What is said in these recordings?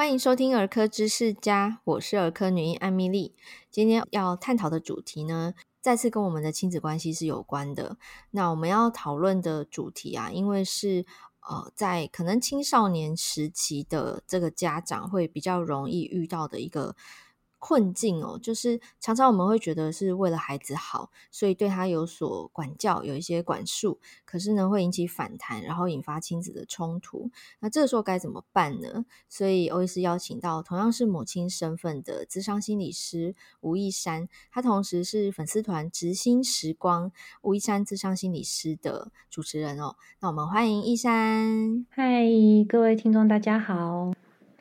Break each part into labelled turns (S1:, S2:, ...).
S1: 欢迎收听儿科知识家，我是儿科女医艾米丽。今天要探讨的主题呢，再次跟我们的亲子关系是有关的。那我们要讨论的主题啊，因为是呃，在可能青少年时期的这个家长会比较容易遇到的一个。困境哦，就是常常我们会觉得是为了孩子好，所以对他有所管教，有一些管束，可是呢会引起反弹，然后引发亲子的冲突。那这个时候该怎么办呢？所以欧医师邀请到同样是母亲身份的咨商心理师吴一山，他同时是粉丝团直心时光吴一山咨商心理师的主持人哦。那我们欢迎一山。
S2: 嗨，各位听众大家好，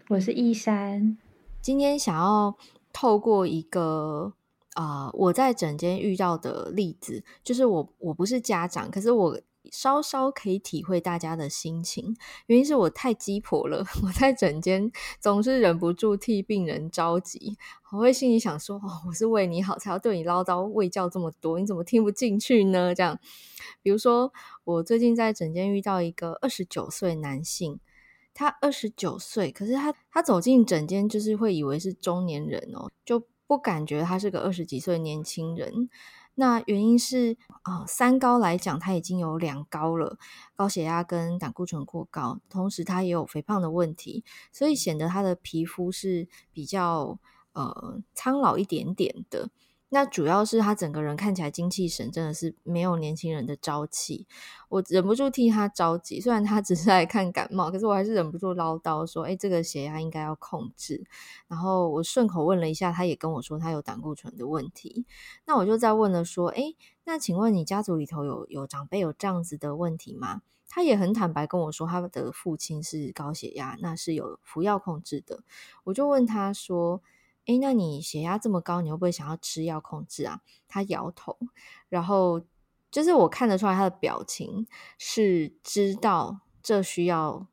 S2: 我是一山，
S1: 今天想要。透过一个啊、我在诊间遇到的例子，就是我我不是家长，可是我稍稍可以体会大家的心情。原因是我太鸡婆了，我在诊间总是忍不住替病人着急，我会心里想说：“哦，我是为你好，才要对你唠叨喂教这么多，你怎么听不进去呢？”这样，比如说我最近在诊间遇到一个二十九岁男性。他二十九岁，可是他他走进诊间，就是会以为是中年人哦，就不感觉他是个二十几岁年轻人。那原因是啊、呃，三高来讲，他已经有两高了，高血压跟胆固醇过高，同时他也有肥胖的问题，所以显得他的皮肤是比较呃苍老一点点的。那主要是他整个人看起来精气神真的是没有年轻人的朝气，我忍不住替他着急。虽然他只是来看感冒，可是我还是忍不住唠叨说：“哎，这个血压应该要控制。”然后我顺口问了一下，他也跟我说他有胆固醇的问题。那我就再问了说：“哎，那请问你家族里头有有长辈有这样子的问题吗？”他也很坦白跟我说，他的父亲是高血压，那是有服药控制的。我就问他说。哎，那你血压这么高，你会不会想要吃药控制啊？他摇头，然后就是我看得出来他的表情是知道这需要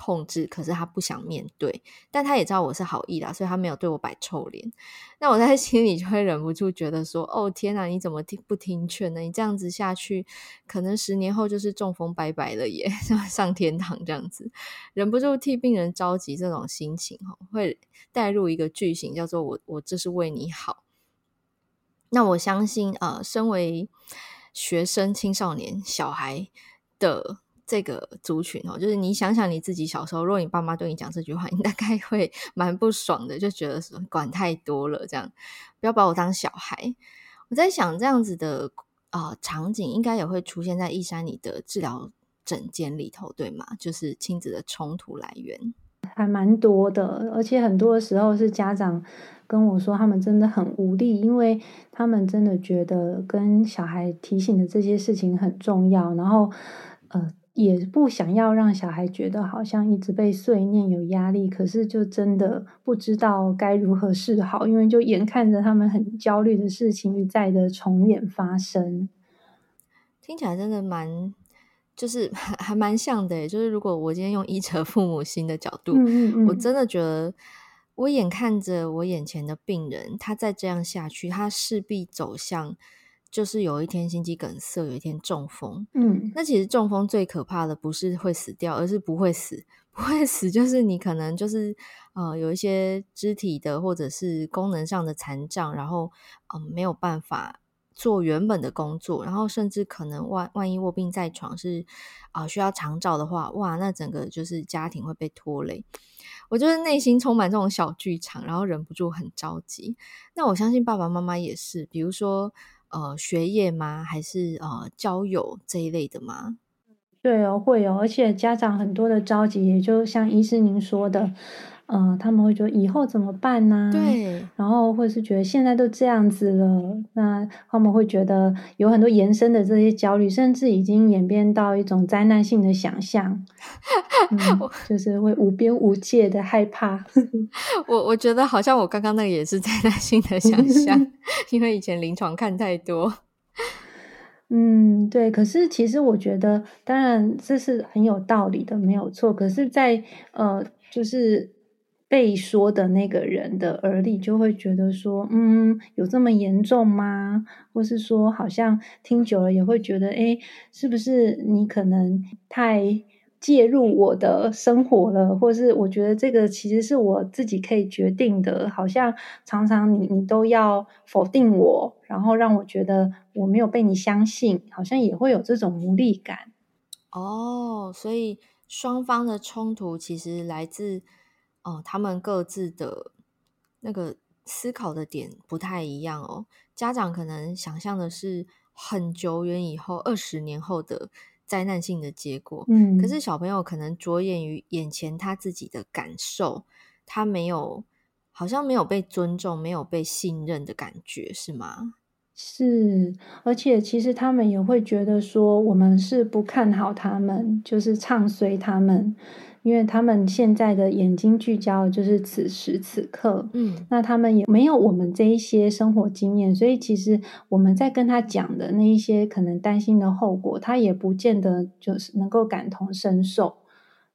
S1: 控制，可是他不想面对，但他也知道我是好意啦，所以他没有对我摆臭脸。那我在 心里就会忍不住觉得说：“哦，天哪，你怎么听不听劝呢？你这样子下去，可能十年后就是中风拜拜了耶，上天堂这样子。”忍不住替病人着急，这种心情哈，会带入一个剧情，叫做“我我这是为你好”。那我相信，呃，身为学生、青少年、小孩的。这个族群哦，就是你想想你自己小时候，如果你爸妈对你讲这句话，你大概会 蛮不爽的，就觉得管太多了，这样不要把我当小孩。我在想这样子的啊、场景，应该也会出现在一山你的治疗诊间里头，对吗？就是亲子的冲突来源
S2: 还蛮多的，而且很多的时候是家长跟我说，他们真的很无力，因为他们真的觉得跟小孩提醒的这些事情很重要，然后呃。也不想要让小孩觉得好像一直被碎念有压力，可是就真的不知道该如何是好，因为就眼看着他们很焦虑的事情一再的重演发生。
S1: 听起来真的蛮，就是还 还蛮像的。就是如果我今天用医者父母心的角度，嗯嗯嗯，我真的觉得我眼看着我眼前的病人，他再这样下去，他势必走向。就是有一天心肌梗塞，有一天中风。嗯，那其实中风最可怕的不是会死掉，而是不会死。不会死就是你可能就是呃有一些肢体的或者是功能上的残障，然后嗯、呃、没有办法做原本的工作，然后甚至可能万万一卧病在床是啊、呃、需要长照的话，哇，那整个就是家庭会被拖累。我就是内心充满这种小剧场，然后忍不住很着急。那我相信爸爸妈妈也是，比如说。呃，学业吗？还是呃，交友这一类的吗？
S2: 对哦，会有，而且家长很多的着急，也就像医师您说的。嗯、呃，他们会觉得以后怎么办呢？
S1: 对，
S2: 然后或是觉得现在都这样子了，那他们会觉得有很多延伸的这些焦虑，甚至已经演变到一种灾难性的想象，嗯、就是会无边无界的害怕。
S1: 我我觉得好像我刚刚那个也是灾难性的想象，因为以前临床看太多。
S2: 嗯，对。可是其实我觉得，当然这是很有道理的，没有错。可是在，在呃，就是。被说的那个人的耳里就会觉得说，嗯，有这么严重吗？或是说，好像听久了也会觉得，诶，是不是你可能太介入我的生活了，或是我觉得这个其实是我自己可以决定的，好像常常你你都要否定我，然后让我觉得我没有被你相信，好像也会有这种无力感。
S1: 哦，所以双方的冲突其实来自、呃，他们各自的那个思考的点不太一样哦。家长可能想象的是很久远以后，二十年后的。灾难性的结果，嗯，可是小朋友可能着眼于眼前他自己的感受，他没有，好像没有被尊重，没有被信任的感觉，是吗？
S2: 是，而且其实他们也会觉得说，我们是不看好他们，就是唱衰他们。因为他们现在的眼睛聚焦的就是此时此刻，嗯，那他们也没有我们这一些生活经验，所以其实我们在跟他讲的那一些可能担心的后果，他也不见得就是能够感同身受，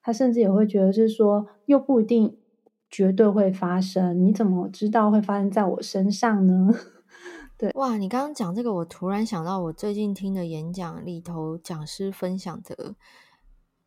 S2: 他甚至也会觉得是说，又不一定绝对会发生，你怎么知道会发生在我身上呢？对，
S1: 哇，你刚刚讲这个，我突然想到我最近听的演讲里头，讲师分享的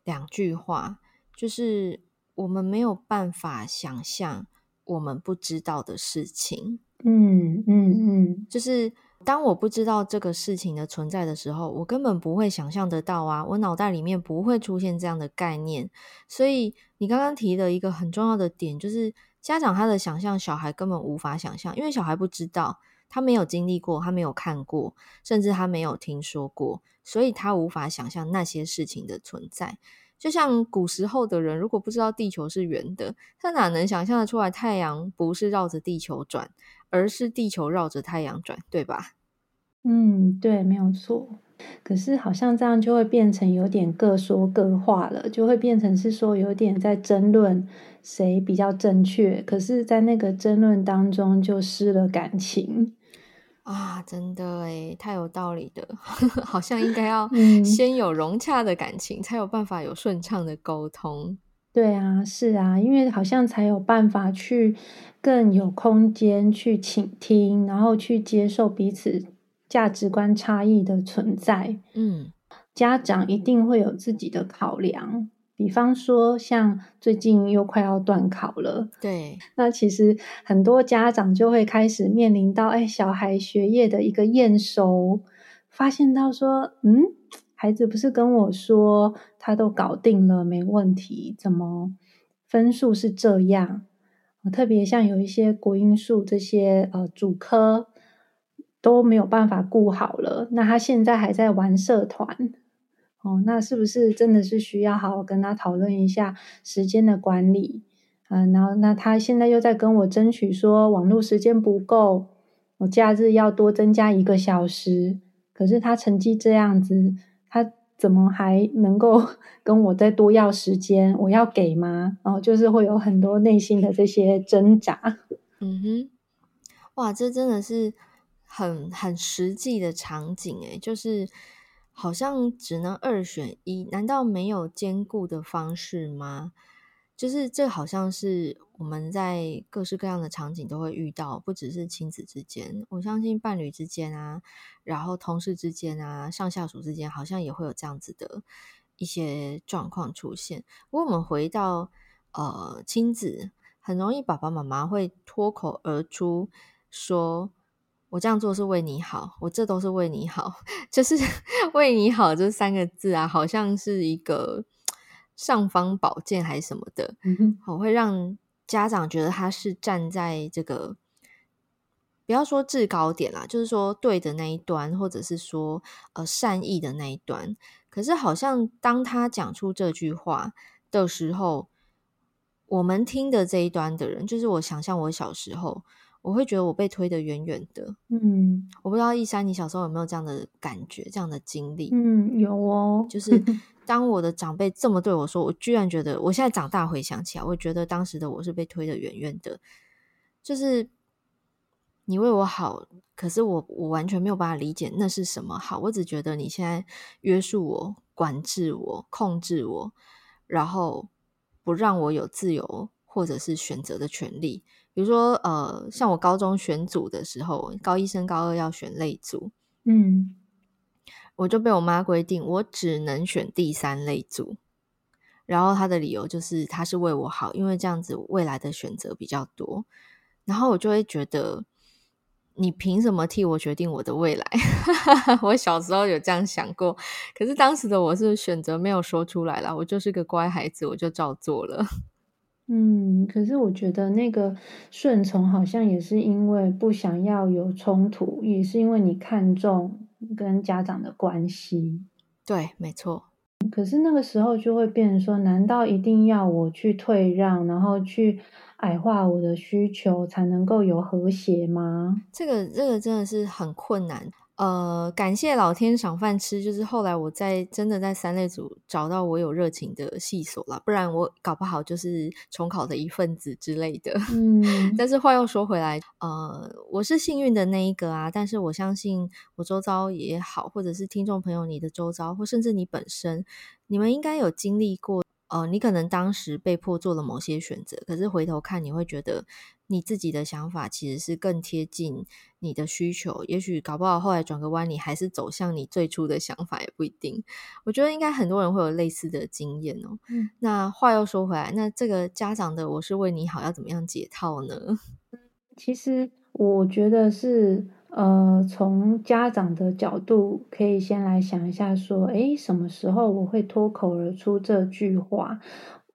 S1: 两句话。就是我们没有办法想象我们不知道的事情，
S2: 嗯嗯嗯，
S1: 就是当我不知道这个事情的存在的时候，我根本不会想象得到啊，我脑袋里面不会出现这样的概念。所以你刚刚提的一个很重要的点，就是家长他的想象，小孩根本无法想象，因为小孩不知道，他没有经历过，他没有看过，甚至他没有听说过，所以他无法想象那些事情的存在。就像古时候的人，如果不知道地球是圆的，他哪能想象得出来太阳不是绕着地球转，而是地球绕着太阳转，对吧？
S2: 嗯，对，没有错。可是好像这样就会变成有点各说各话了，就会变成是说有点在争论谁比较正确。可是，在那个争论当中就失了感情。
S1: 啊，真的诶，太有道理的，好像应该要先有融洽的感情，嗯、才有办法有顺畅的沟通。
S2: 对啊，是啊，因为好像才有办法去更有空间去倾听，然后去接受彼此价值观差异的存在。
S1: 嗯，
S2: 家长一定会有自己的考量。比方说，像最近又快要段考了，
S1: 对，
S2: 那其实很多家长就会开始面临到，哎，小孩学业的一个验收，发现到说，嗯，孩子不是跟我说他都搞定了，没问题，怎么分数是这样？特别像有一些国英数这些呃主科都没有办法顾好了，那他现在还在玩社团。哦，那是不是真的是需要好好跟他讨论一下时间的管理？嗯，然后那他现在又在跟我争取说网络时间不够，我假日要多增加一个小时。可是他成绩这样子，他怎么还能够 跟我再多要时间？我要给吗？然后就是会有很多内心的这些挣扎。
S1: 嗯哼，哇，这真的是很很实际的场景诶，就是。好像只能二选一，难道没有兼顾的方式吗？就是这好像是我们在各式各样的场景都会遇到，不只是亲子之间，我相信伴侣之间啊，然后同事之间啊，上下属之间，好像也会有这样子的一些状况出现。不过我们回到呃亲子，很容易爸爸妈妈会脱口而出说。我这样做是为你好，我这都是为你好，就是 为你好这三个字啊，好像是一个尚方宝剑还是什么的，我会让家长觉得他是站在这个不要说制高点啦，就是说对的那一端，或者是说呃善意的那一端。可是好像当他讲出这句话的时候，我们听的这一端的人，就是我想象我小时候。我会觉得我被推得远远的，
S2: 嗯，
S1: 我不知道一山，你小时候有没有这样的感觉、这样的经历？
S2: 嗯，有哦。
S1: 就是 当我的长辈这么对我说，我居然觉得，我现在长大回想起来，我觉得当时的我是被推得远远的。就是你为我好，可是我我完全没有办法理解那是什么好。我只觉得你现在约束我、管制我、控制我，然后不让我有自由或者是选择的权利。比如说，呃，像我高中选组的时候，高一升高二要选类组，
S2: 嗯，
S1: 我就被我妈规定，我只能选第三类组，然后他的理由就是他是为我好，因为这样子未来的选择比较多。然后我就会觉得，你凭什么替我决定我的未来？我小时候有这样想过，可是当时的我是选择没有说出来啦，我就是个乖孩子，我就照做了。
S2: 嗯，可是我觉得那个顺从好像也是因为不想要有冲突，也是因为你看重跟家长的关系。
S1: 对，没错。
S2: 可是那个时候就会变成说，难道一定要我去退让，然后去矮化我的需求，才能够有和谐吗？
S1: 这个，这个真的是很困难。呃，感谢老天赏饭吃，就是后来我在真的在三类组找到我有热情的系所了，不然我搞不好就是重考的一份子之类的。
S2: 嗯，
S1: 但是话又说回来，呃，我是幸运的那一个啊，但是我相信我周遭也好，或者是听众朋友你的周遭，或甚至你本身，你们应该有经历过。呃，你可能当时被迫做了某些选择，可是回头看，你会觉得你自己的想法其实是更贴近你的需求。也许搞不好后来转个弯，你还是走向你最初的想法，也不一定。我觉得应该很多人会有类似的经验哦。
S2: 嗯，
S1: 那话又说回来，那这个家长的我是为你好，要怎么样解套呢？
S2: 其实我觉得是。呃，从家长的角度，可以先来想一下，说，诶，什么时候我会脱口而出这句话？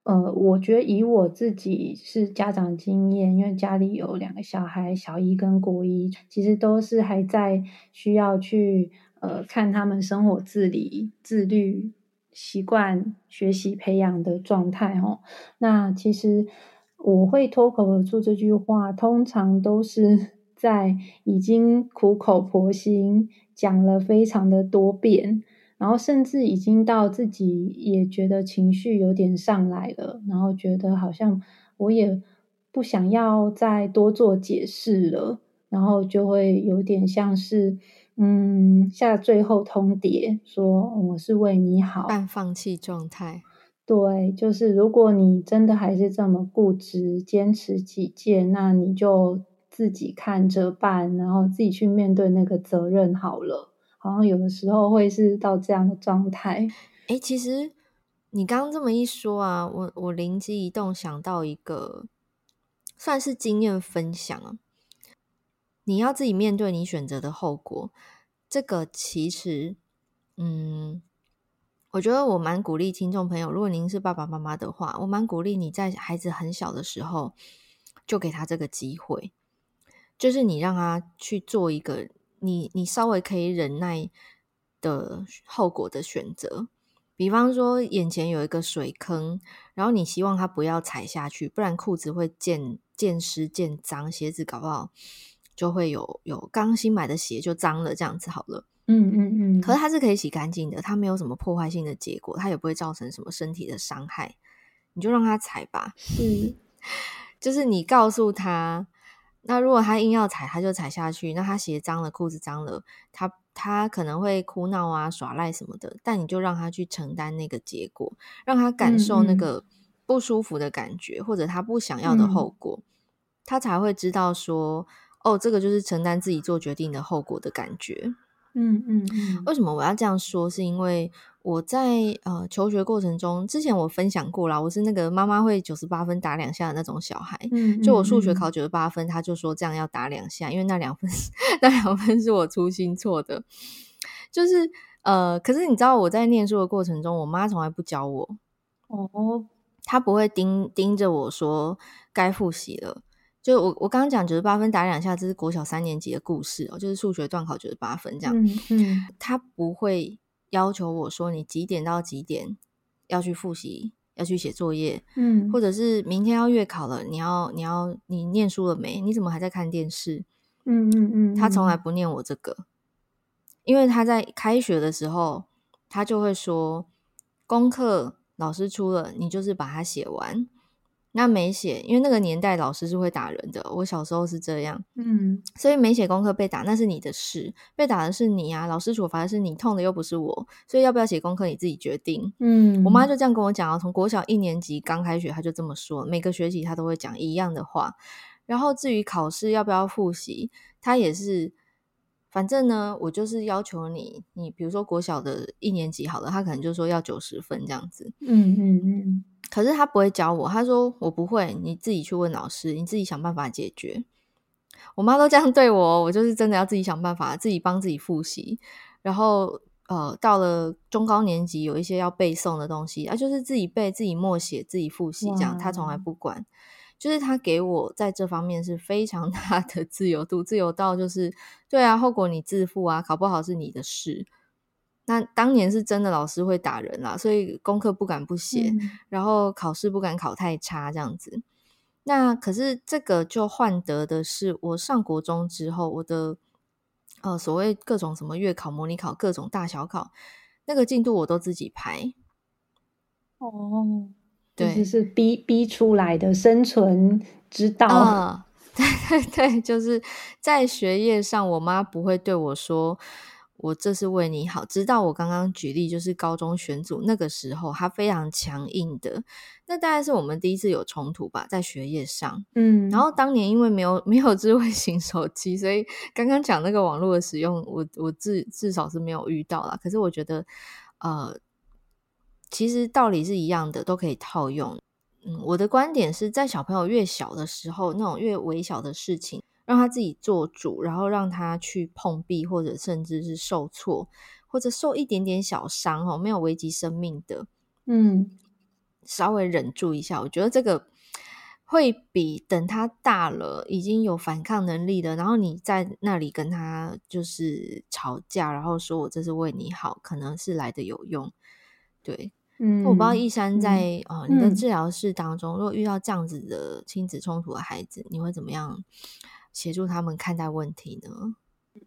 S2: 呃，我觉得以我自己是家长经验，因为家里有两个小孩，小一跟国一，其实都是还在需要去呃看他们生活自理、自律、习惯、学习培养的状态哦。那其实我会脱口而出这句话，通常都是。在已经苦口婆心讲了非常的多遍，然后甚至已经到自己也觉得情绪有点上来了，然后觉得好像我也不想要再多做解释了，然后就会有点像是嗯下最后通牒，说我是为你好，
S1: 半放弃状态。
S2: 对，就是如果你真的还是这么固执，坚持己见，那你就。自己看着办，然后自己去面对那个责任好了。好像有的时候会是到这样的状态。
S1: 诶，其实你刚刚这么一说啊，我我灵机一动想到一个算是经验分享啊。你要自己面对你选择的后果，这个其实，嗯，我觉得我蛮鼓励听众朋友，如果您是爸爸妈妈的话，我蛮鼓励你在孩子很小的时候就给他这个机会。就是你让他去做一个你你稍微可以忍耐的后果的选择，比方说眼前有一个水坑，然后你希望它不要踩下去，不然裤子会溅溅湿溅脏，鞋子搞不好就会有有刚新买的鞋就脏了，这样子好了。
S2: 嗯嗯嗯。
S1: 可是它是可以洗干净的，它没有什么破坏性的结果，它也不会造成什么身体的伤害，你就让它踩吧。
S2: 是，
S1: 就是你告诉他。那如果他硬要踩，他就踩下去。那他鞋脏了，裤子脏了，他他可能会哭闹啊、耍赖什么的。但你就让他去承担那个结果，让他感受那个不舒服的感觉，嗯、或者他不想要的后果，嗯、他才会知道说，哦，这个就是承担自己做决定的后果的感觉。
S2: 嗯嗯嗯。
S1: 为什么我要这样说？是因为。我在呃求学过程中，之前我分享过啦，我是那个妈妈会九十八分打两下的那种小孩。
S2: 嗯，
S1: 就我数学考九十八分，他就说这样要打两下，因为那两分那两分是我粗心错的。就是呃，可是你知道我在念书的过程中，我妈从来不教我
S2: 哦，
S1: 她不会盯盯着我说该复习了。就我我刚刚讲九十八分打两下，这是国小三年级的故事哦，就是数学段考九十八分这样。
S2: 嗯嗯，
S1: 她不会。要求我说，你几点到几点要去复习，要去写作业，
S2: 嗯，
S1: 或者是明天要月考了，你要你要你念书了没？你怎么还在看电视？
S2: 嗯嗯嗯，
S1: 他从来不念我这个，因为他在开学的时候，他就会说，功课老师出了，你就是把它写完。那没写，因为那个年代老师是会打人的。我小时候是这样，
S2: 嗯，
S1: 所以没写功课被打，那是你的事，被打的是你啊，老师处罚的是你，痛的又不是我，所以要不要写功课你自己决定。
S2: 嗯，
S1: 我妈就这样跟我讲啊，从国小一年级刚开学，她就这么说，每个学期她都会讲一样的话。然后至于考试要不要复习，她也是反正呢，我就是要求你，你比如说国小的一年级好了，他可能就说要九十分这样子。
S2: 嗯嗯嗯。
S1: 可是他不会教我，他说我不会，你自己去问老师，你自己想办法解决。我妈都这样对我，我就是真的要自己想办法，自己帮自己复习。然后呃，到了中高年级，有一些要背诵的东西啊，就是自己背、自己默写、自己复习这样，他从来不管。就是他给我在这方面是非常 大的自由度，自由到就是对啊，后果你自负啊，考不好是你的事。那当年是真的老师会打人啦，所以功课不敢不写，嗯、然后考试不敢考太差这样子。那可是这个就换得的是，我上国中之后，我的呃所谓各种什么月考、模拟考、各种大小考，那个进度我都自己排。
S2: 哦。对，就是逼逼出来的生存之道。
S1: 嗯，对对对，就是在学业上，我妈不会对我说“我这是为你好”。直到我刚刚举例，就是高中选组那个时候，她非常强硬的。那大概是我们第一次有冲突吧，在学业上。嗯，然后当年因为没有没有智慧型手机，所以刚刚讲那个网络的使用，我我至至少是没有遇到啦。可是我觉得，呃。其实道理是一样的，都可以套用。嗯，我的观点是在小朋友越小的时候，那种越微小的事情，让他自己做主，然后让他去碰壁，或者甚至是受挫，或者受一点点小伤哦，没有危及生命的，嗯，稍微忍住一下。我觉得这个会比等他大了，已经有反抗能力了，然后你在那里跟他就是吵架，然后说我这是为你好，可能是来的有用。对。嗯，我不知道一山在、嗯、呃你的治疗室当中，嗯、如果遇到这样子的亲子冲突的孩子，你会怎么样协助他们看待问题呢？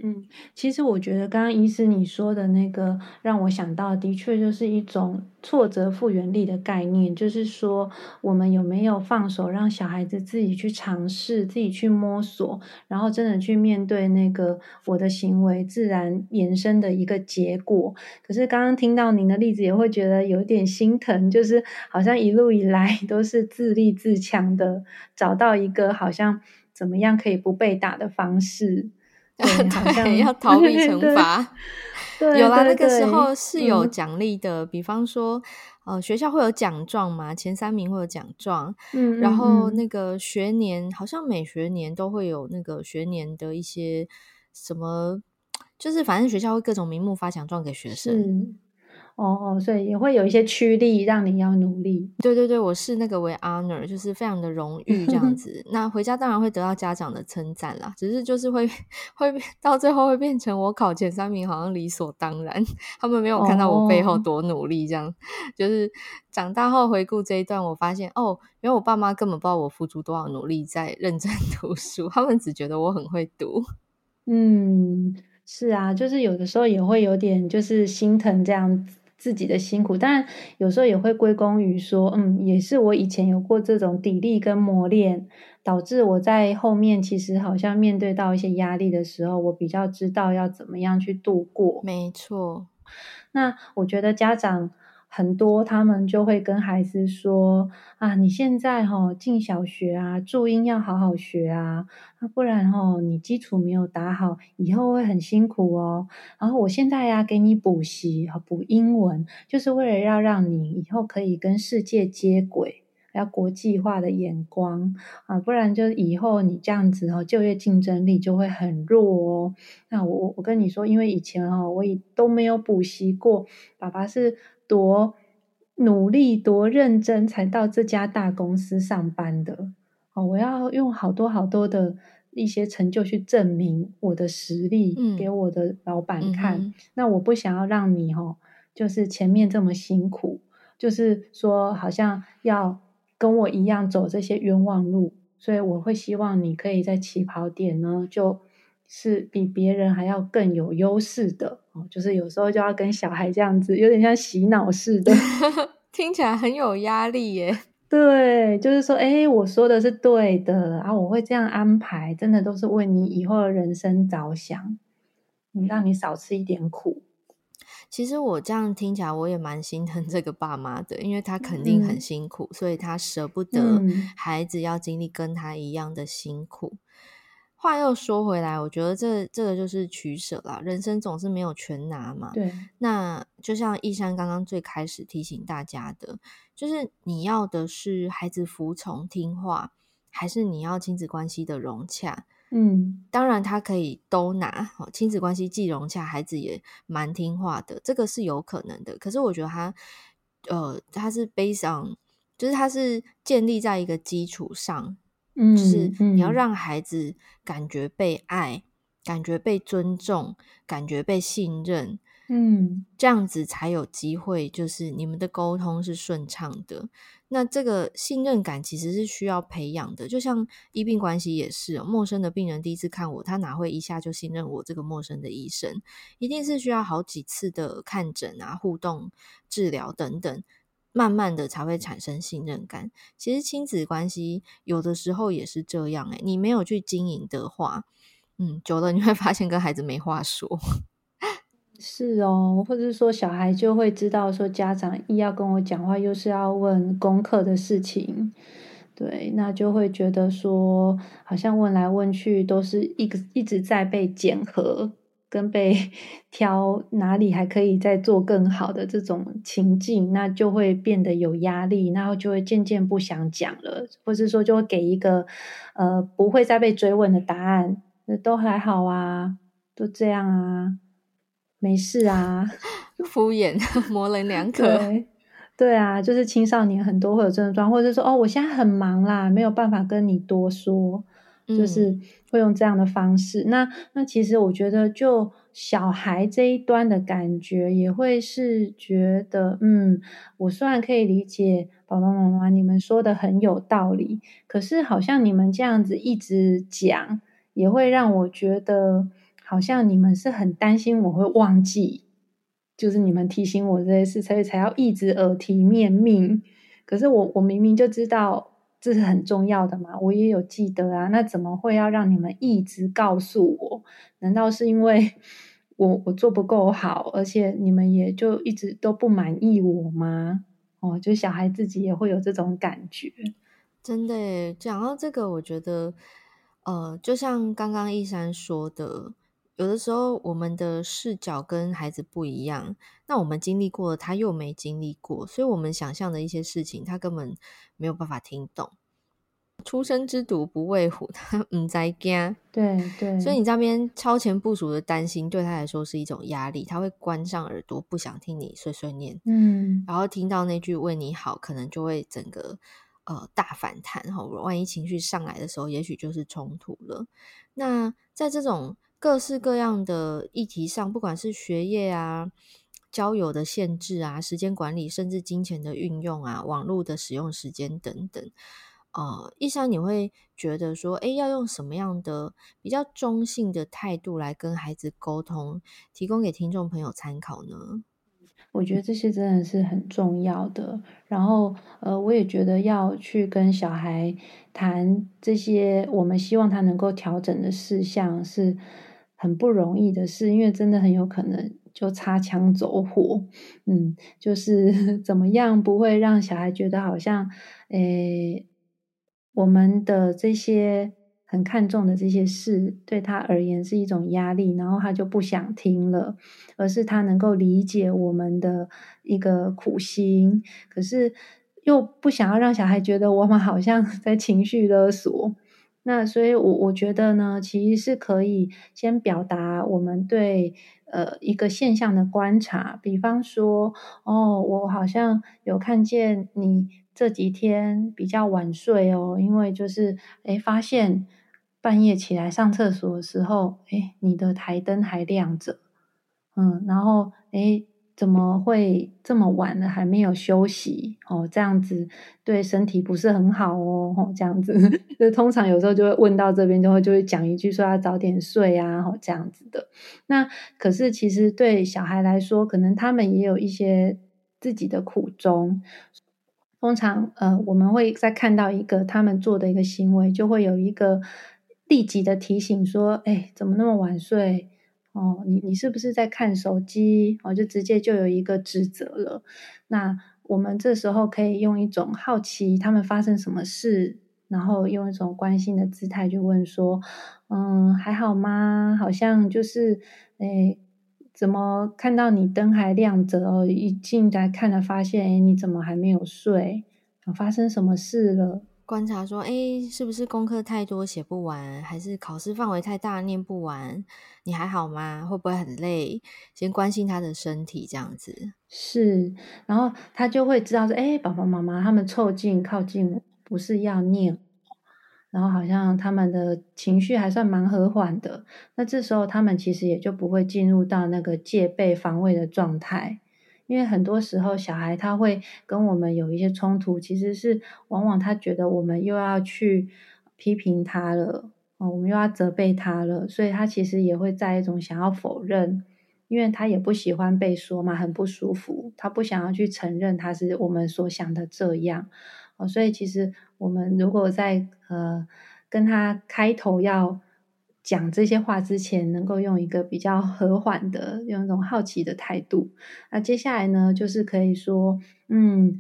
S2: 嗯，其实我觉得刚刚医师你说的那个，让我想到的确就是一种挫折复原力的概念，就是说我们有没有放手让小孩子自己去尝试，自己去摸索，然后真的去面对那个我的行为自然延伸的一个结果。可是刚刚听到您的例子，也会觉得有点心疼，就是好像一路以来 都是自立自强的，找到一个好像怎么样可以不被打的方式。对，好像
S1: 要逃避 惩罚。有啦，那个时候是有奖励的，嗯、比方说，呃，学校会有奖状嘛，前三名会有奖状。嗯，然后那个学年，好像每学年都会有那个学年的一些什么，就是反正学校会各种名目发奖状给学生。
S2: 哦哦，所以也会有一些驱力让你要努力。
S1: 对对对，我视那个为 honor，就是非常的荣誉这样 子。那回家当然会得到家长的称赞啦，只是就是会 会到最后会变成我考前三名，好像理所当然。他们没有看到我背后多努力，这样、哦、就是长大后回顾这一段，我发现哦，因为我爸妈根本不知道我付出多少努力在认真 读书，他们只觉得我很会读。
S2: 嗯，是啊，就是有的时候也会有点就是心疼这样子。自己的辛苦，当然有时候也会归功于说，嗯，也是我以前有过这种砥砺跟磨练，导致我在后面其实好像面对到一些压力的时候，我比较知道要怎么样去度过。
S1: 没错，
S2: 那我觉得家长。很多他们就会跟孩子说啊，你现在哈进小学啊，注音要好好学啊，不然哈你基础没有打好，以后会很辛苦哦。然后我现在呀给你补习，补英文，就是为了要让你以后可以跟世界接轨，要国际化的眼光啊，不然就以后你这样子哦，就业竞争力就会很弱哦。那我我跟你说，因为以前哦我也都没有补习过，爸爸是。多努力、多认真，才到这家大公司上班的。哦，我要用好多好多的一些成就去证明我的实力，给我的老板看。嗯、那我不想要让你哦，就是前面这么辛苦，就是说好像要跟我一样走这些冤枉路。所以我会希望你可以在起跑点呢，就是比别人还要更有优势的。就是有时候就要跟小孩这样子，有点像洗脑似的，
S1: 听起来很有压力耶。
S2: 对，就是说，哎，我说的是对的啊，我会这样安排，真的都是为你以后的人生着想，你让你少吃一点苦。
S1: 其实我这样听起来，我也蛮心疼这个爸妈的，因为他肯定很辛苦，嗯、所以他舍不得孩子要经历跟他一样的辛苦。话又说回来，我觉得这这个就是取舍啦。人生总是没有全拿嘛。
S2: 对。
S1: 那就像一山刚刚最开始提醒大家的，就是你要的是孩子服从听话，还是你要亲子关系的融洽？
S2: 嗯，
S1: 当然他可以都拿，亲子关系既融洽，孩子也蛮听话的，这个是有可能的。可是我觉得他，呃，他是 based on，就是他是建立在一个基础上。嗯，就是你要让孩子感觉被爱，嗯、感觉被尊重，感觉被信任，嗯，这样子才有机会，就是你们的沟通是顺畅的。那这个信任感其实是需要培养的，就像医病关系也是，陌生的病人第一次看我，他哪会一下就信任我这个陌生的医生？一定是需要好几次的看诊啊、互动、治疗等等。慢慢的才会产生信任感。其实亲子关系有的时候也是这样，诶，你没有去经营的话，嗯，久了你会发现跟孩子没话说。
S2: 是哦，或者是说小孩就会知道说家长一要跟我讲话，又是要问功课的事情，对，那就会觉得说好像问来问去都是一个一直在被检核。跟被 挑哪里还可以再做更好的这种情境，那就会变得有压力，然后就会渐渐不想讲了，或是说就会给一个呃不会再被追问的答案，那都还好啊，都这样啊，没事啊，
S1: 敷衍模棱两可。
S2: 对，对啊，就是青少年很多会有这种状况，或者说哦，我现在很忙啦，没有办法跟你多说。就是会用这样的方式，嗯、那那其实我觉得，就小孩这一端的感觉，也会是觉得，嗯，我虽然可以理解爸爸妈妈你们说的很有道理，可是好像你们这样子一直讲，也会让我觉得，好像你们是很担心我会忘记，就是你们提醒我这些事，所以才要一直耳提面命。可是我我明明就知道。这是很重要的嘛，我也有记得啊。那怎么会要让你们一直告诉我？难道是因为我我做不够好，而且你们也就一直都不满意我吗？哦，就小孩自己也会有这种感觉。
S1: 真的，讲到这个，我觉得，呃，就像刚刚一山说的，有的时候我们的视角跟孩子不一样，那我们经历过，他又没经历过，所以我们想象的一些事情，他根本没有办法听懂。初生之犊不畏虎，他唔在惊。
S2: 对对，
S1: 所以你这边超前部署的担心，对他来说是一种压力，他会关上耳朵，不想听你碎碎念。嗯，然后听到那句为你好，可能就会整个呃大反弹。哈，万一情绪上来的时候，也许就是冲突了。那在这种。各式各样的议题上，不管是学业啊、交友的限制啊、时间管理，甚至金钱的运用啊、网络的使用时间等等，呃，一山你会觉得说，诶，要用什么样的比较中性的态度来跟孩子沟通，提供给听众朋友参考呢？
S2: 我觉得这些真的是很重要的。然后，呃，我也觉得要去跟小孩谈这些，我们希望他能够调整的事项是。很不容易的事，因为真的很有可能就擦枪走火，嗯，就是 怎么样不会让小孩觉得好像，诶，我们的这些很看重的这些事对他而言是一种压力，然后他就不想听了，而是他能够理解我们的一个苦心，可是又不想要让小孩觉得我们好像 在情绪勒索。那所以我，我我觉得呢，其实是可以先表达我们对呃一个现象的观察，比方说，哦，我好像有看见你这几天比较晚睡哦，因为就是诶发现半夜起来上厕所的时候，诶你的台灯还亮着，嗯，然后诶怎么会这么晚了还没有休息哦？这样子对身体不是很好哦。哦这样子，就通常有时候就会问到这边，就会就会讲一句说要早点睡啊，哦这样子的。那可是其实对小孩来说，可能他们也有一些自己的苦衷。通常呃，我们会再看到一个他们做的一个行为，就会有一个立即的提醒说：哎，怎么那么晚睡？哦，你你是不是在看手机？哦，就直接就有一个指责了。那我们这时候可以用一种好奇，他们发生什么事然后用一种关心的姿态就问说：“嗯，还好吗？好像就是，诶，怎么看到你灯还亮着哦？一进来看了，发现，诶，你怎么还没有睡？发生什么事了？”
S1: 观察说：“诶，是不是功课太多写不完，还是考试范围太大念不完？你还好吗？会不会很累？先关心他的身体，这样子
S2: 是，然后他就会知道说，诶，爸爸妈妈他们凑近靠近我，不是要念，然后好像他们的情绪还算蛮和缓的。那这时候他们其实也就不会进入到那个戒备防卫的状态。”因为很多时候，小孩他会跟我们有一些冲突，其实是往往他觉得我们又要去批评他了，哦，我们又要责备他了，所以他其实也会在一种想要否认，因为他也不喜欢被说嘛，很不舒服，他不想要去承认他是我们所想的这样，哦，所以其实我们如果在呃跟他开头要。讲这些话之前，能够用一个比较和缓的，用一种好奇的态度。那接下来呢，就是可以说，嗯，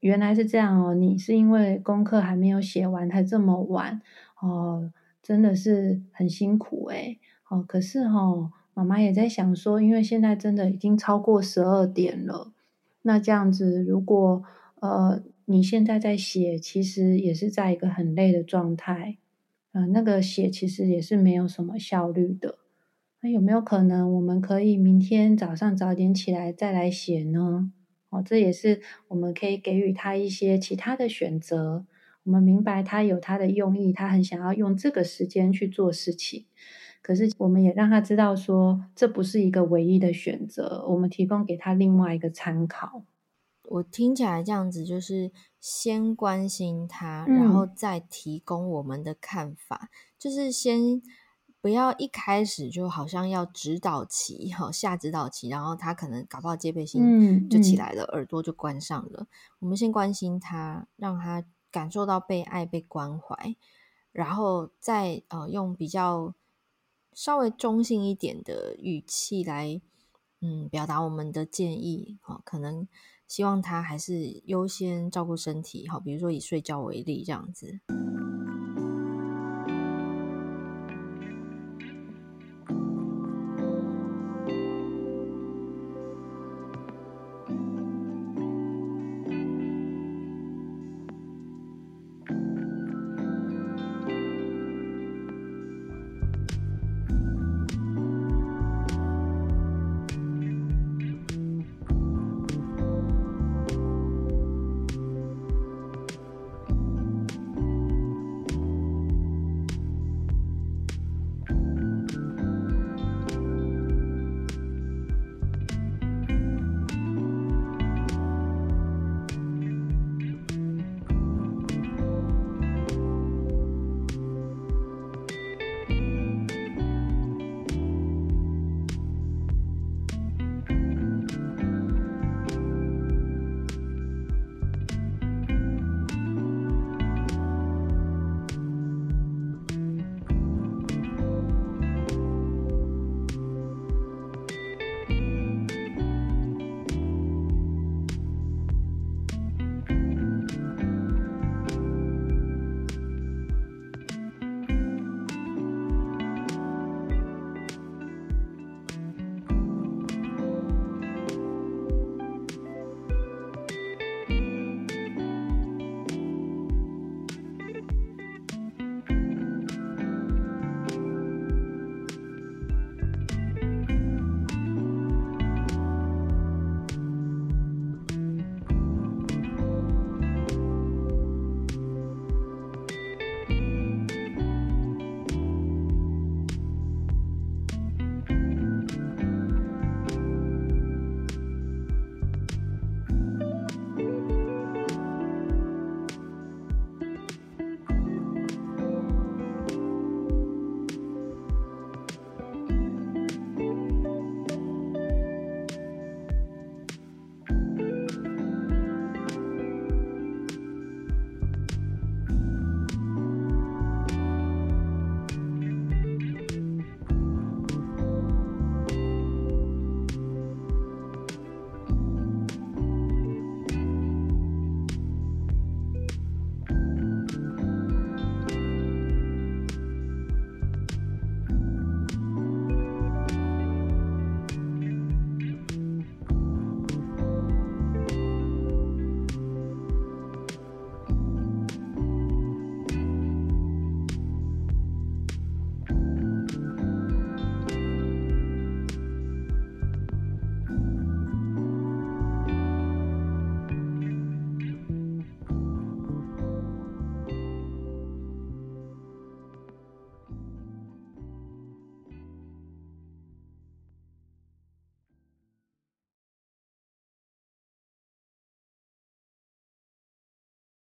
S2: 原来是这样哦，你是因为功课还没有写完才这么晚哦，真的是很辛苦诶。哦，可是哦，妈妈也在想说，因为现在真的已经超过十二点了，那这样子，如果呃你现在在写，其实也是在一个很累的状态。呃，那个写其实也是没有什么效率的。那有没有可能我们可以明天早上早点起来再来写呢？哦，这也是我们可以给予他一些其他的选择。我们明白他有他的用意，他很想要用这个时间去做事情。可是我们也让他知道说，这不是一个唯一的选择。我们提供给他另外一个参考。
S1: 我听起来这样子，就是先关心他，然后再提供我们的看法，嗯、就是先不要一开始就好像要指导棋，哈，下指导棋，然后他可能搞不好戒备心就起来了，嗯嗯、耳朵就关上了。我们先关心他，让他感受到被爱、被关怀，然后再呃用比较稍微中性一点的语气来，嗯，表达我们的建议，哈，可能。希望他还是优先照顾身体，好，比如说以睡觉为例，这样子。